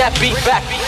that beat back,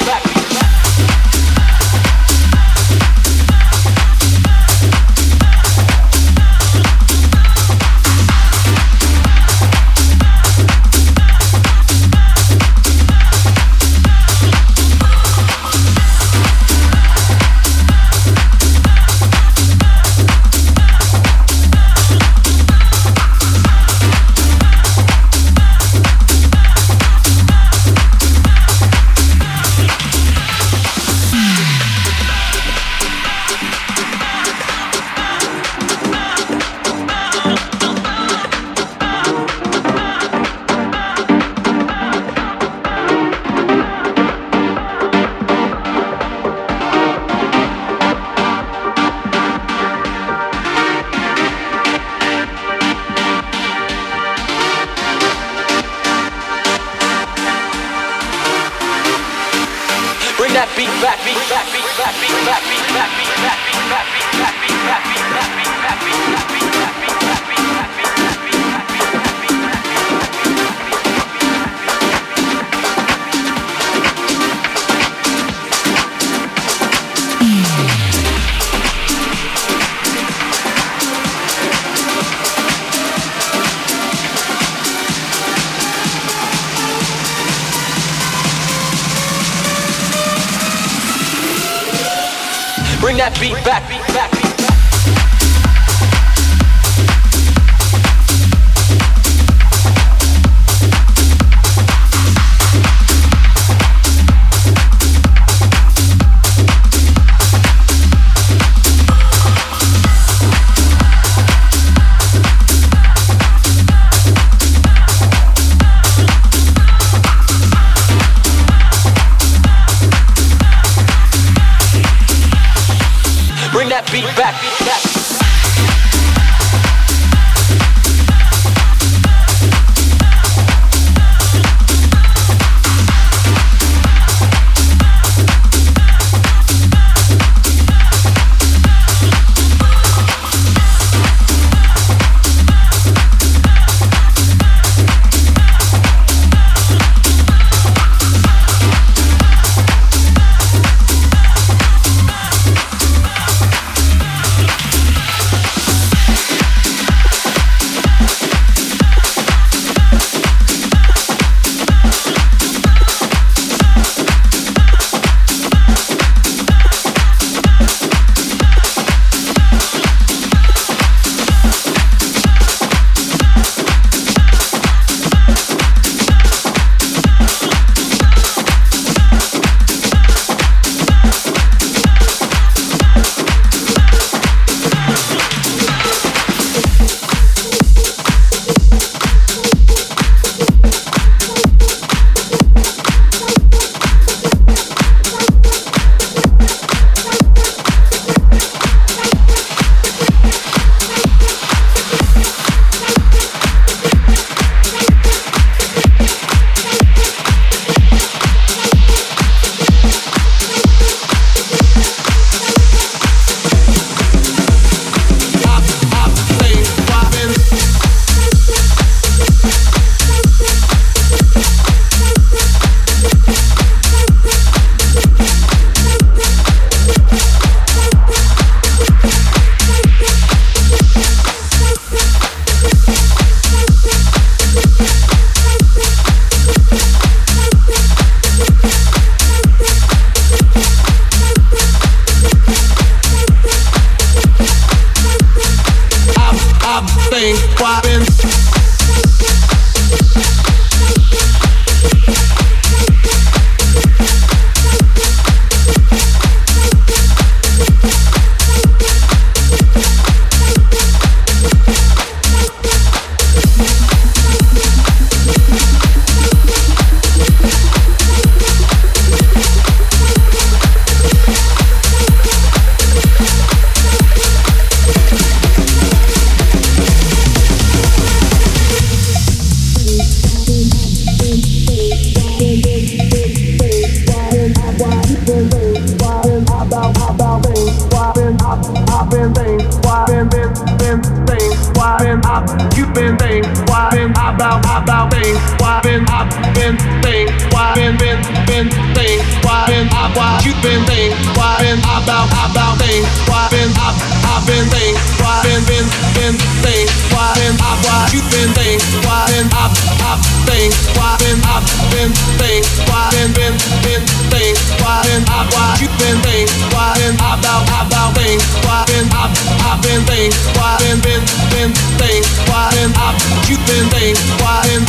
Warren, Warren,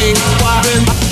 Warren, Warren,